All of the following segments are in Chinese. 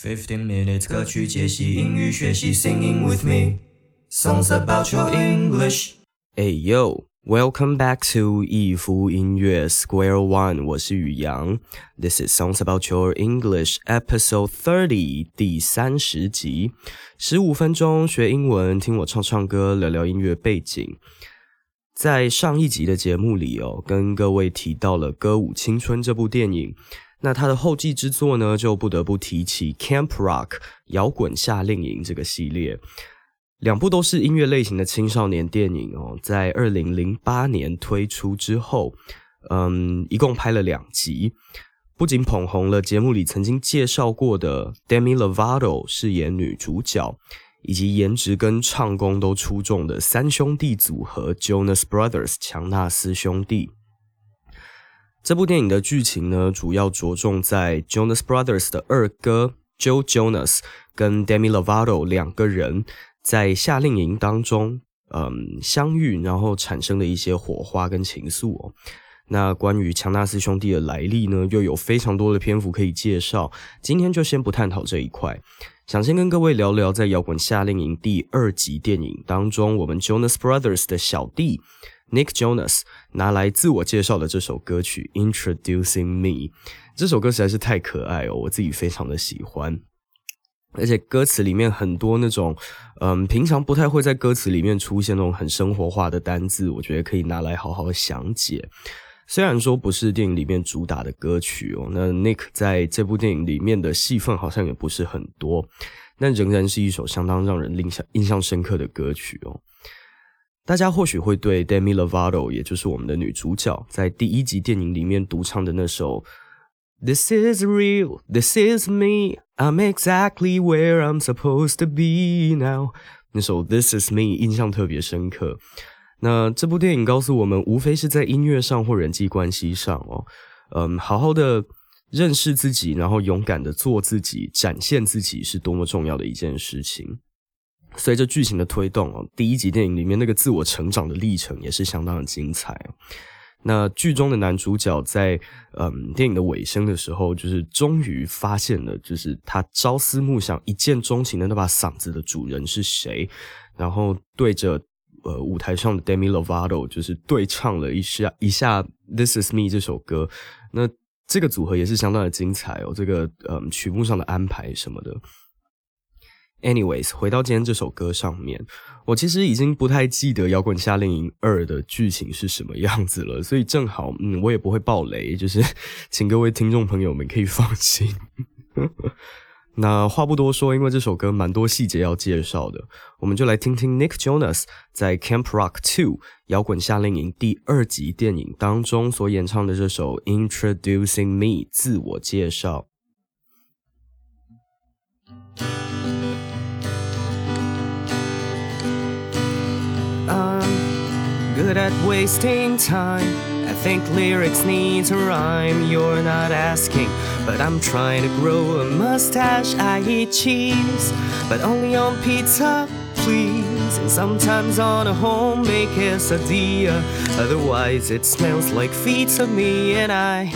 Fifteen minutes 歌曲解析，英语学习，Singing with me。Songs about your English。Hey yo, welcome back to 一夫音乐 Square One，我是宇阳。This is Songs about your English episode thirty，第三十集，十五分钟学英文，听我唱唱歌，聊聊音乐背景。在上一集的节目里哦，跟各位提到了《歌舞青春》这部电影。那它的后继之作呢，就不得不提起《Camp Rock》摇滚夏令营这个系列，两部都是音乐类型的青少年电影哦。在二零零八年推出之后，嗯，一共拍了两集，不仅捧红了节目里曾经介绍过的 Demi Lovato 饰演女主角，以及颜值跟唱功都出众的三兄弟组合 Jonas Brothers 强纳斯兄弟。这部电影的剧情呢，主要着重在 Jonas Brothers 的二哥 Joe Jonas 跟 Demi Lovato 两个人在夏令营当中，嗯，相遇，然后产生的一些火花跟情愫哦。那关于强纳斯兄弟的来历呢，又有非常多的篇幅可以介绍，今天就先不探讨这一块，想先跟各位聊聊在摇滚夏令营第二集电影当中，我们 Jonas Brothers 的小弟。Nick Jonas 拿来自我介绍的这首歌曲《Introducing Me》，这首歌实在是太可爱哦，我自己非常的喜欢。而且歌词里面很多那种，嗯，平常不太会在歌词里面出现那种很生活化的单字，我觉得可以拿来好好详解。虽然说不是电影里面主打的歌曲哦，那 Nick 在这部电影里面的戏份好像也不是很多，但仍然是一首相当让人印象印象深刻的歌曲哦。大家或许会对 Demi Lovato，也就是我们的女主角，在第一集电影里面独唱的那首 "This is real, this is me, I'm exactly where I'm supposed to be now" 那首 "This is me" 印象特别深刻。那这部电影告诉我们，无非是在音乐上或人际关系上哦，嗯，好好的认识自己，然后勇敢的做自己，展现自己，是多么重要的一件事情。随着剧情的推动哦，第一集电影里面那个自我成长的历程也是相当的精彩。那剧中的男主角在嗯电影的尾声的时候，就是终于发现了，就是他朝思暮想、一见钟情的那把嗓子的主人是谁，然后对着呃舞台上的 Demi Lovato 就是对唱了一下一下《This Is Me》这首歌。那这个组合也是相当的精彩哦，这个嗯曲目上的安排什么的。Anyways，回到今天这首歌上面，我其实已经不太记得《摇滚夏令营二》的剧情是什么样子了，所以正好，嗯，我也不会爆雷，就是 请各位听众朋友们可以放心。那话不多说，因为这首歌蛮多细节要介绍的，我们就来听听 Nick Jonas 在《Camp Rock Two》摇滚夏令营第二集电影当中所演唱的这首《Introducing Me》自我介绍。Good at wasting time. I think lyrics need to rhyme. You're not asking, but I'm trying to grow a mustache. I eat cheese, but only on pizza, please. And sometimes on a homemade quesadilla. Otherwise, it smells like feet to me, and I.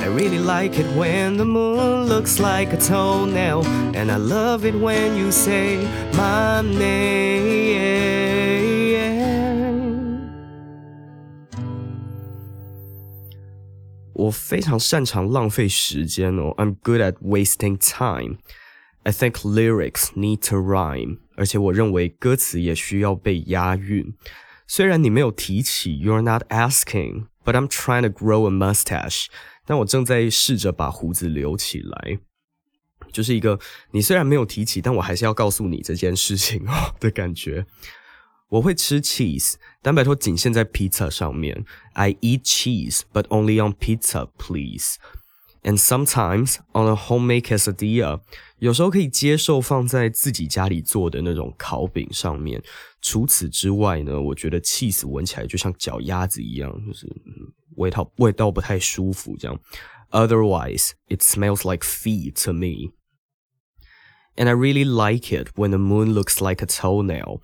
I really like it when the moon looks like a toenail, and I love it when you say my name. 我非常擅长浪费时间哦，I'm good at wasting time. I think lyrics need to rhyme，而且我认为歌词也需要被押韵。虽然你没有提起，You're not asking, but I'm trying to grow a mustache。但我正在试着把胡子留起来，就是一个你虽然没有提起，但我还是要告诉你这件事情哦的感觉。我会吃 cheese，但拜托仅限在 pizza 上面。I eat cheese, but only on pizza, please. And sometimes on a homemade quesadilla，有时候可以接受放在自己家里做的那种烤饼上面。除此之外呢，我觉得 cheese 闻起来就像脚丫子一样，就是味道味道不太舒服这样。Otherwise, it smells like feet to me. And I really like it when the moon looks like a toenail.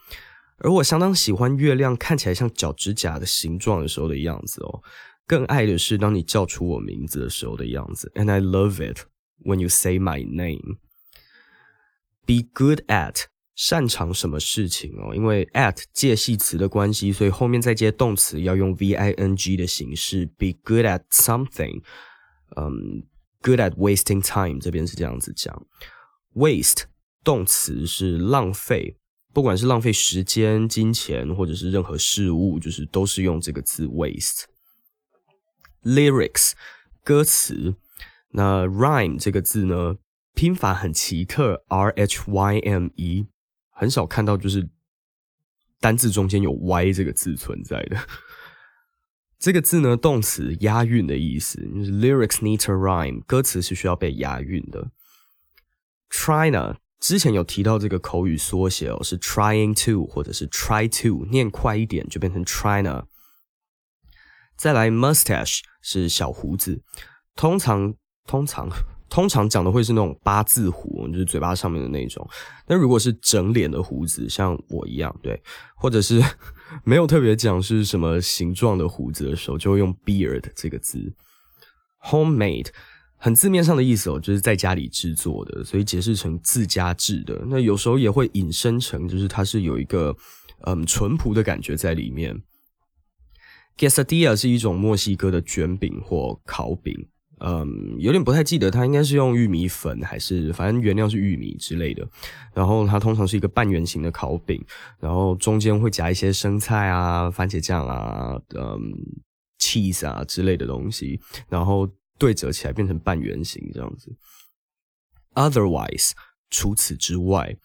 而我相当喜欢月亮看起来像脚趾甲的形状的时候的样子哦，更爱的是当你叫出我名字的时候的样子。And I love it when you say my name。be good at 擅长什么事情哦？因为 at 介系词的关系，所以后面再接动词要用 v i n g 的形式。be good at something，嗯，good at wasting time 这边是这样子讲。waste 动词是浪费，不管是浪费时间、金钱，或者是任何事物，就是都是用这个字 waste。lyrics 歌词，那 rhyme 这个字呢，拼法很奇特，r h y m e，很少看到就是单字中间有 y 这个字存在的。这个字呢，动词押韵的意思，就是 lyrics need to rhyme，歌词是需要被押韵的。China，之前有提到这个口语缩写哦，是 trying to 或者是 try to，念快一点就变成 try 呢。再来，mustache 是小胡子，通常通常通常讲的会是那种八字胡，就是嘴巴上面的那种。但如果是整脸的胡子，像我一样，对，或者是 没有特别讲是什么形状的胡子的时候，就会用 beard 这个字。homemade 很字面上的意思哦，就是在家里制作的，所以解释成自家制的。那有时候也会引申成，就是它是有一个嗯淳朴的感觉在里面。Quesadilla 是一种墨西哥的卷饼或烤饼，嗯，有点不太记得它应该是用玉米粉还是反正原料是玉米之类的。然后它通常是一个半圆形的烤饼，然后中间会夹一些生菜啊、番茄酱啊、嗯、cheese 啊之类的东西，然后对折起来变成半圆形这样子。Otherwise，除此之外，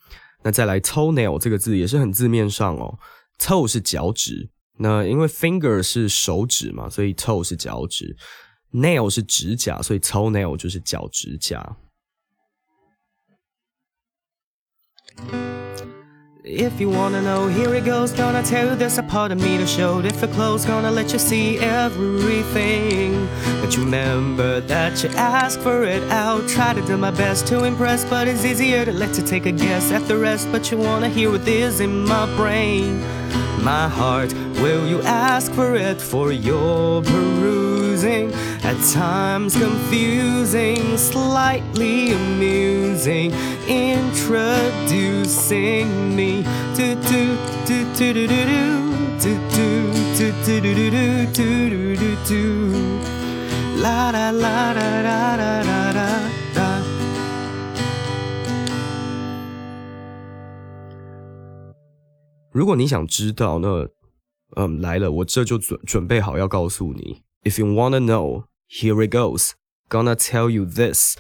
那再来 toenail 这个字也是很字面上哦，toe 是脚趾。那因为 finger 是手指嘛，所以 toe 是脚趾，nail 是指甲，所以 toe nail 就是脚指甲。If you wanna know, here it goes. Gonna tell you there's a part of me to show. If it close, gonna let you see everything. But you remember that you asked for it. I'll try to do my best to impress, but it's easier to let you take a guess at the rest. But you wanna hear what is in my brain, my heart. Will you ask for it for your perusing? At times confusing, slightly amusing, introducing me to do do do do do do do do do do do do do do do do la la la la la la la la la 如果你想知道，那嗯来了，我这就准准备好要告诉你。If you wanna know, here it goes. Gonna tell you this.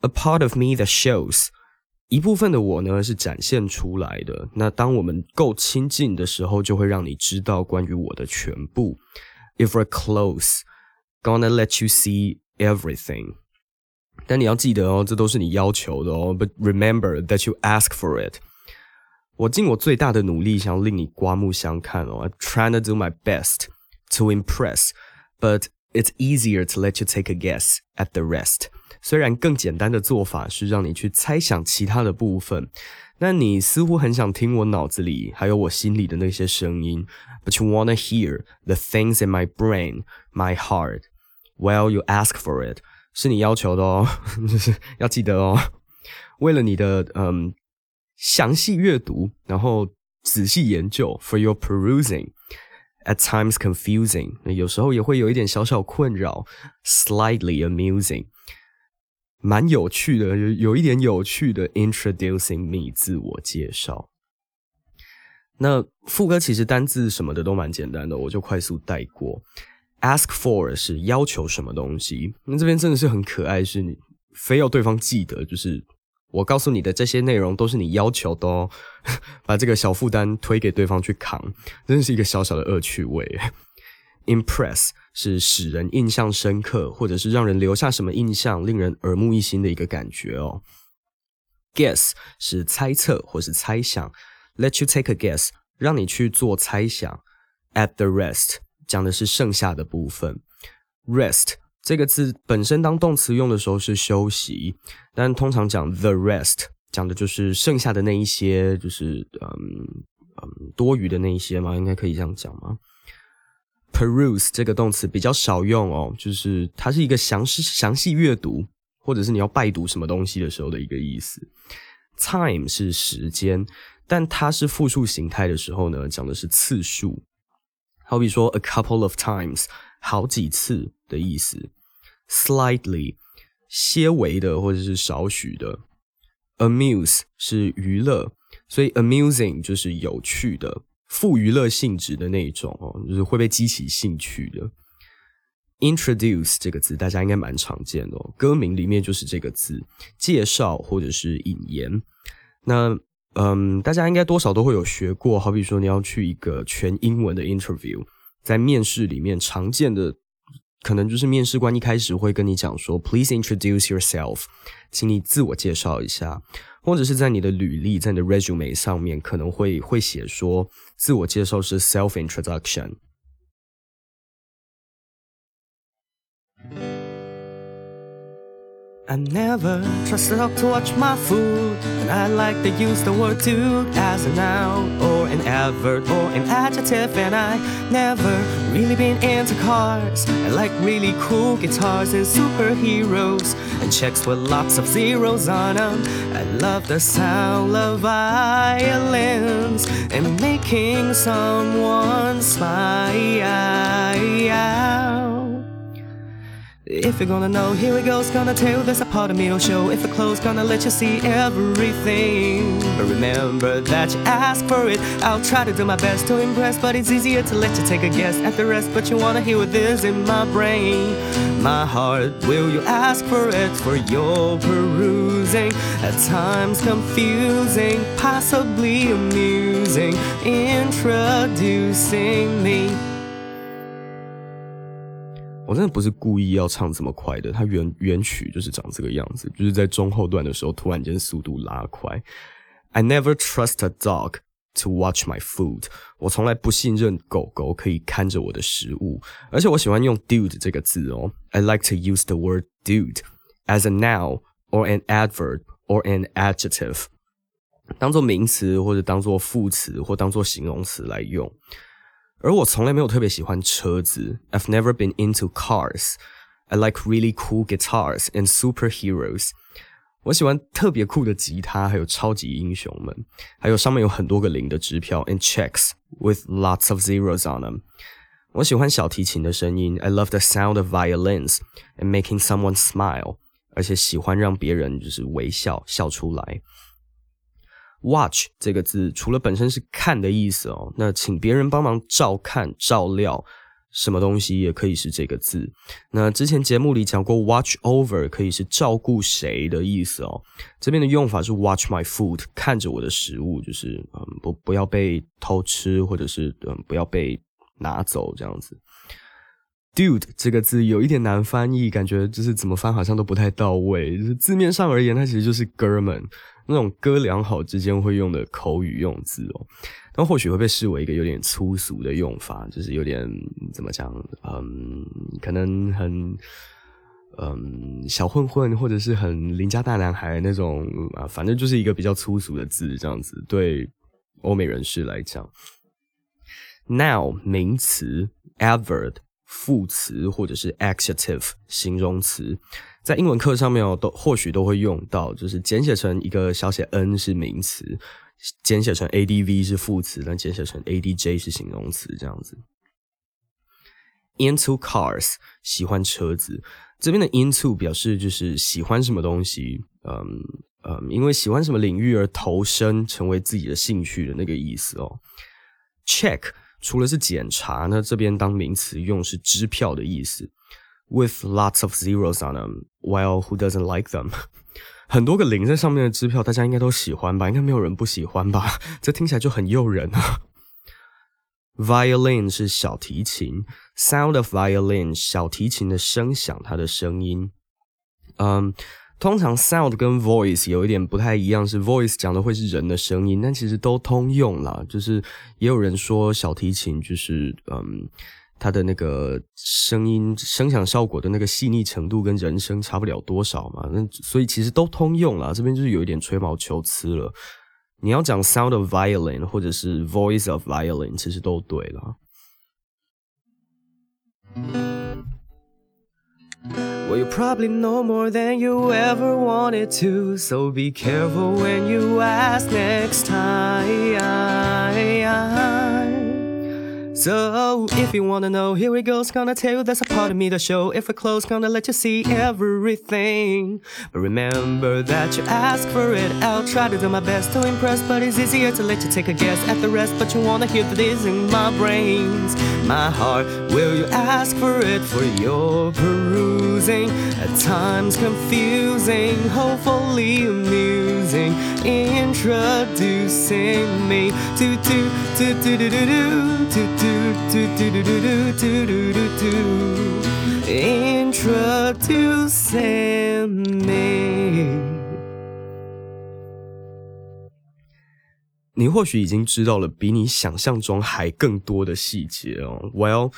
A part of me that shows. 一部分的我呢是展现出来的。那当我们够亲近的时候，就会让你知道关于我的全部。If we're close, gonna let you see everything. 但你要记得哦，这都是你要求的哦。But remember that you ask for it. 我尽我最大的努力，想要令你刮目相看哦。I'm trying to do my best to impress, but it's easier to let you take a guess at the rest. 虽然更简单的做法是让你去猜想其他的部分，但你似乎很想听我脑子里还有我心里的那些声音。But you wanna hear the things in my brain, my heart. Well, you ask for it. 是你要求的哦，就是要记得哦。为了你的嗯详细阅读，然后仔细研究，for your perusing。 At times confusing，有时候也会有一点小小困扰，slightly amusing，蛮有趣的，有有一点有趣的 introducing me 自我介绍。那副歌其实单字什么的都蛮简单的，我就快速带过。Ask for 是要求什么东西，那这边真的是很可爱，是你非要对方记得，就是我告诉你的这些内容都是你要求的哦，把这个小负担推给对方去扛，真是一个小小的恶趣味。Impress 是使人印象深刻，或者是让人留下什么印象，令人耳目一新的一个感觉哦。Guess 是猜测或是猜想，Let you take a guess，让你去做猜想。At the rest 讲的是剩下的部分。Rest 这个字本身当动词用的时候是休息，但通常讲 the rest 讲的就是剩下的那一些，就是嗯嗯多余的那一些嘛，应该可以这样讲吗？Peruse 这个动词比较少用哦，就是它是一个详细详细阅读，或者是你要拜读什么东西的时候的一个意思。time 是时间，但它是复数形态的时候呢，讲的是次数。好比说 a couple of times，好几次的意思。slightly，些微的或者是少许的。amuse 是娱乐，所以 amusing 就是有趣的、富娱乐性质的那一种哦，就是会被激起兴趣的。introduce 这个字大家应该蛮常见的，哦歌名里面就是这个字，介绍或者是引言。那嗯，大家应该多少都会有学过，好比说你要去一个全英文的 interview，在面试里面常见的，可能就是面试官一开始会跟你讲说，Please introduce yourself，请你自我介绍一下，或者是在你的履历，在你的 resume 上面可能会会写说，自我介绍是 self introduction。I never trust a dog to watch my food, and I like to use the word dude as a noun or an adverb or an adjective. And I never really been into cars. I like really cool guitars and superheroes and checks with lots of zeros on them. I love the sound of violins and making someone smile. If you're gonna know, here it goes, gonna tell there's a part of me to show. If it close, gonna let you see everything. But remember that you asked for it. I'll try to do my best to impress, but it's easier to let you take a guess at the rest. But you wanna hear what is in my brain. My heart, will you ask for it for your perusing? At times confusing, possibly amusing, introducing me. 真的不是故意要唱这么快的，它原原曲就是长这个样子，就是在中后段的时候突然间速度拉快。I never trust a dog to watch my food。我从来不信任狗狗可以看着我的食物，而且我喜欢用 dude 这个字哦。I like to use the word dude as a noun or an adverb or an adjective，当做名词或者当做副词或当做形容词来用。而我从来没有特别喜欢车子。I've never been into cars. I like really cool guitars and superheroes. 我喜欢特别酷的吉他，还有超级英雄们，还有上面有很多个零的支票 and checks with lots of zeros on them. 我喜欢小提琴的声音。I love the sound of violins and making someone smile. 而且喜欢让别人就是微笑笑出来。 Watch 这个字除了本身是看的意思哦，那请别人帮忙照看、照料什么东西也可以是这个字。那之前节目里讲过，watch over 可以是照顾谁的意思哦。这边的用法是 watch my food，看着我的食物，就是嗯不不要被偷吃，或者是嗯不要被拿走这样子。Dude 这个字有一点难翻译，感觉就是怎么翻好像都不太到位。字面上而言，它其实就是哥们。那种哥俩好之间会用的口语用字哦，但或许会被视为一个有点粗俗的用法，就是有点怎么讲，嗯，可能很，嗯，小混混或者是很邻家大男孩那种啊，反正就是一个比较粗俗的字，这样子对欧美人士来讲。Now 名词，adverb 副词或者是 adjective 形容词。在英文课上面哦，都或许都会用到，就是简写成一个小写 n 是名词，简写成 adv 是副词，但简写成 adj 是形容词，这样子。Into cars 喜欢车子，这边的 into 表示就是喜欢什么东西，嗯嗯，因为喜欢什么领域而投身成为自己的兴趣的那个意思哦。Check 除了是检查，那这边当名词用是支票的意思。With lots of zeros on them. Well, who doesn't like them? 很多个零在上面的支票，大家应该都喜欢吧？应该没有人不喜欢吧？这听起来就很诱人啊。Violin 是小提琴，sound of violin 小提琴的声响，它的声音。嗯，通常 sound 跟 voice 有一点不太一样，是 voice 讲的会是人的声音，但其实都通用啦。就是也有人说小提琴就是嗯。它的那个声音声响效果的那个细腻程度跟人声差不了多少嘛，那所以其实都通用了。这边就是有一点吹毛求疵了。你要讲 sound of violin 或者是 voice of violin，其实都对了。Well, you probably know more than you ever wanted to, so be careful when you ask next time. So, if you wanna know, here it goes. Gonna tell you there's a part of me to show. If we're close, gonna let you see everything. But remember that you ask for it. I'll try to do my best to impress, but it's easier to let you take a guess at the rest. But you wanna hear the that is in my brains, my heart. Will you ask for it for your perusing? At times confusing, hopefully amusing. Introducing me to to to to to to to to to to to to to to to Introducing me。你或许已经知道了比你想象中还更多的细节哦。Well,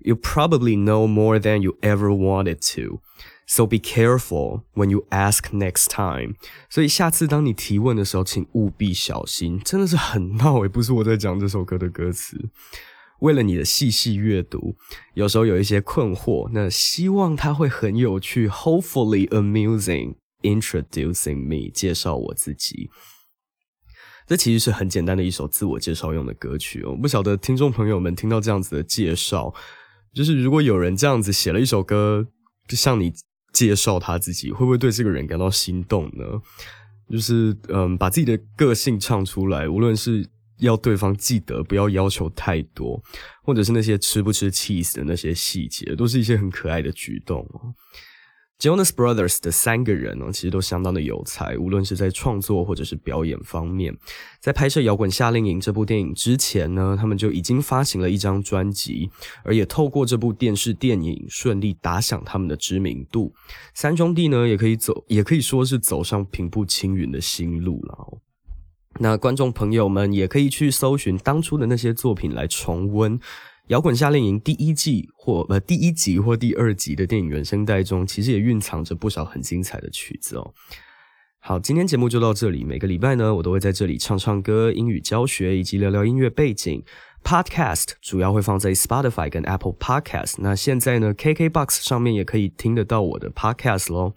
you probably know more than you ever wanted to. So be careful when you ask next time. 所以下次当你提问的时候，请务必小心。真的是很闹诶，不是我在讲这首歌的歌词。为了你的细细阅读，有时候有一些困惑，那希望它会很有趣。Hopefully amusing. Introducing me，介绍我自己。 这其实是很简单的一首自我介绍用的歌曲哦。不晓得听众朋友们听到这样子的介绍，就是如果有人这样子写了一首歌，就向你介绍他自己，会不会对这个人感到心动呢？就是嗯，把自己的个性唱出来，无论是要对方记得，不要要求太多，或者是那些吃不吃 cheese 的那些细节，都是一些很可爱的举动哦。Jonas Brothers 的三个人呢，其实都相当的有才，无论是在创作或者是表演方面。在拍摄《摇滚夏令营》这部电影之前呢，他们就已经发行了一张专辑，而也透过这部电视电影顺利打响他们的知名度。三兄弟呢，也可以走，也可以说是走上平步青云的新路了。那观众朋友们也可以去搜寻当初的那些作品来重温。摇滚夏令营第一季或呃第一集或第二集的电影原声带中，其实也蕴藏着不少很精彩的曲子哦。好，今天节目就到这里。每个礼拜呢，我都会在这里唱唱歌、英语教学以及聊聊音乐背景。Podcast 主要会放在 Spotify 跟 Apple Podcast。那现在呢，KKBox 上面也可以听得到我的 Podcast 喽。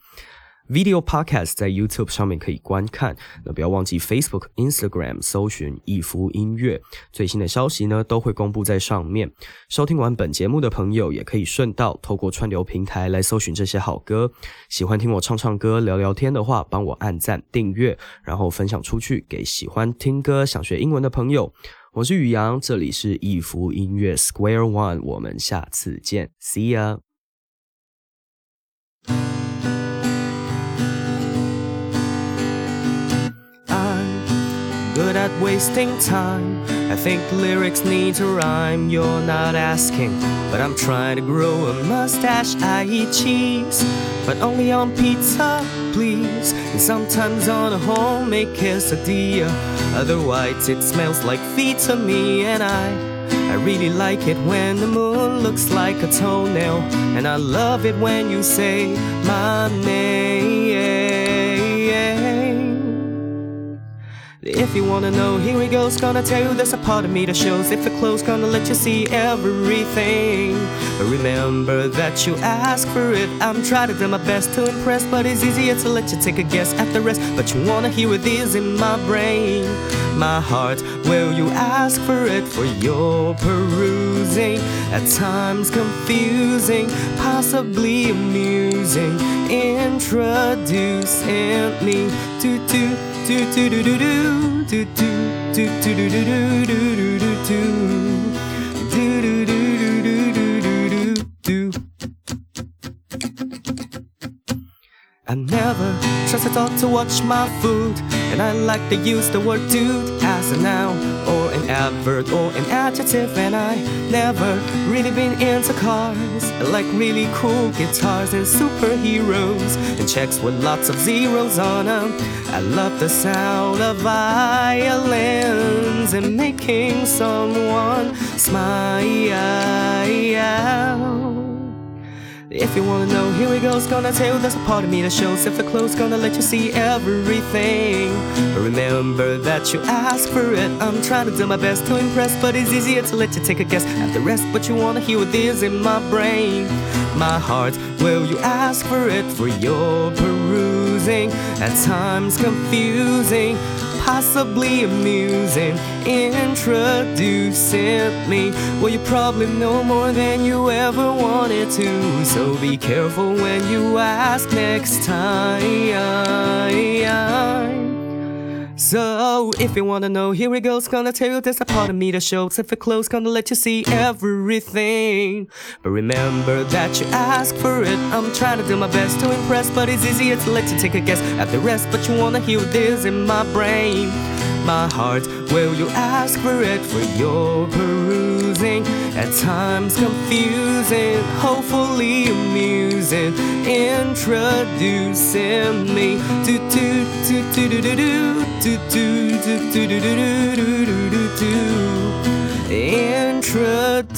Video podcast 在 YouTube 上面可以观看，那不要忘记 Facebook、Instagram 搜寻“一福音乐”，最新的消息呢都会公布在上面。收听完本节目的朋友，也可以顺道透过串流平台来搜寻这些好歌。喜欢听我唱唱歌、聊聊天的话，帮我按赞、订阅，然后分享出去给喜欢听歌、想学英文的朋友。我是宇阳，这里是一福音乐 Square One，我们下次见，See ya。Good at wasting time. I think lyrics need to rhyme. You're not asking, but I'm trying to grow a mustache. I eat cheese, but only on pizza, please. And sometimes on a homemade quesadilla. Otherwise, it smells like feet to me, and I. I really like it when the moon looks like a toenail, and I love it when you say my name. If you wanna know, here we goes. Gonna tell you there's a part of me that shows. If you're close, gonna let you see everything. Remember that you ask for it. I'm trying to do my best to impress, but it's easier to let you take a guess at the rest. But you wanna hear it is in my brain, my heart. Will you ask for it for your perusing? At times confusing, possibly amusing. Introducing me to to do do do do do do do do do do do do do do do do do do do I never trust a dog to watch my food, and I like to use the word dude as a noun adverb or an adjective, and I never really been into cars. I like really cool guitars and superheroes and checks with lots of zeros on them. I love the sound of violins and making someone smile. If you wanna know, here we go. It's gonna tell you there's a part of me that shows. If the close, gonna let you see everything. Remember that you asked for it. I'm trying to do my best to impress, but it's easier to let you take a guess at the rest. But you wanna hear what is in my brain. My heart, will you ask for it for your perusing? At times confusing possibly amusing. Introducing me. Well, you probably know more than you ever wanted to. So be careful when you ask next time. So, if you wanna know, here it goes. Gonna tell you there's a part of me that shows. If it close, gonna let you see everything. But remember that you ask for it. I'm trying to do my best to impress, but it's easier to let you take a guess at the rest. But you wanna hear this in my brain. My heart, will you ask for it for your perusing? At times confusing, hopefully amusing. Introducing me to to to to to to to to do do do do do do do. Introducing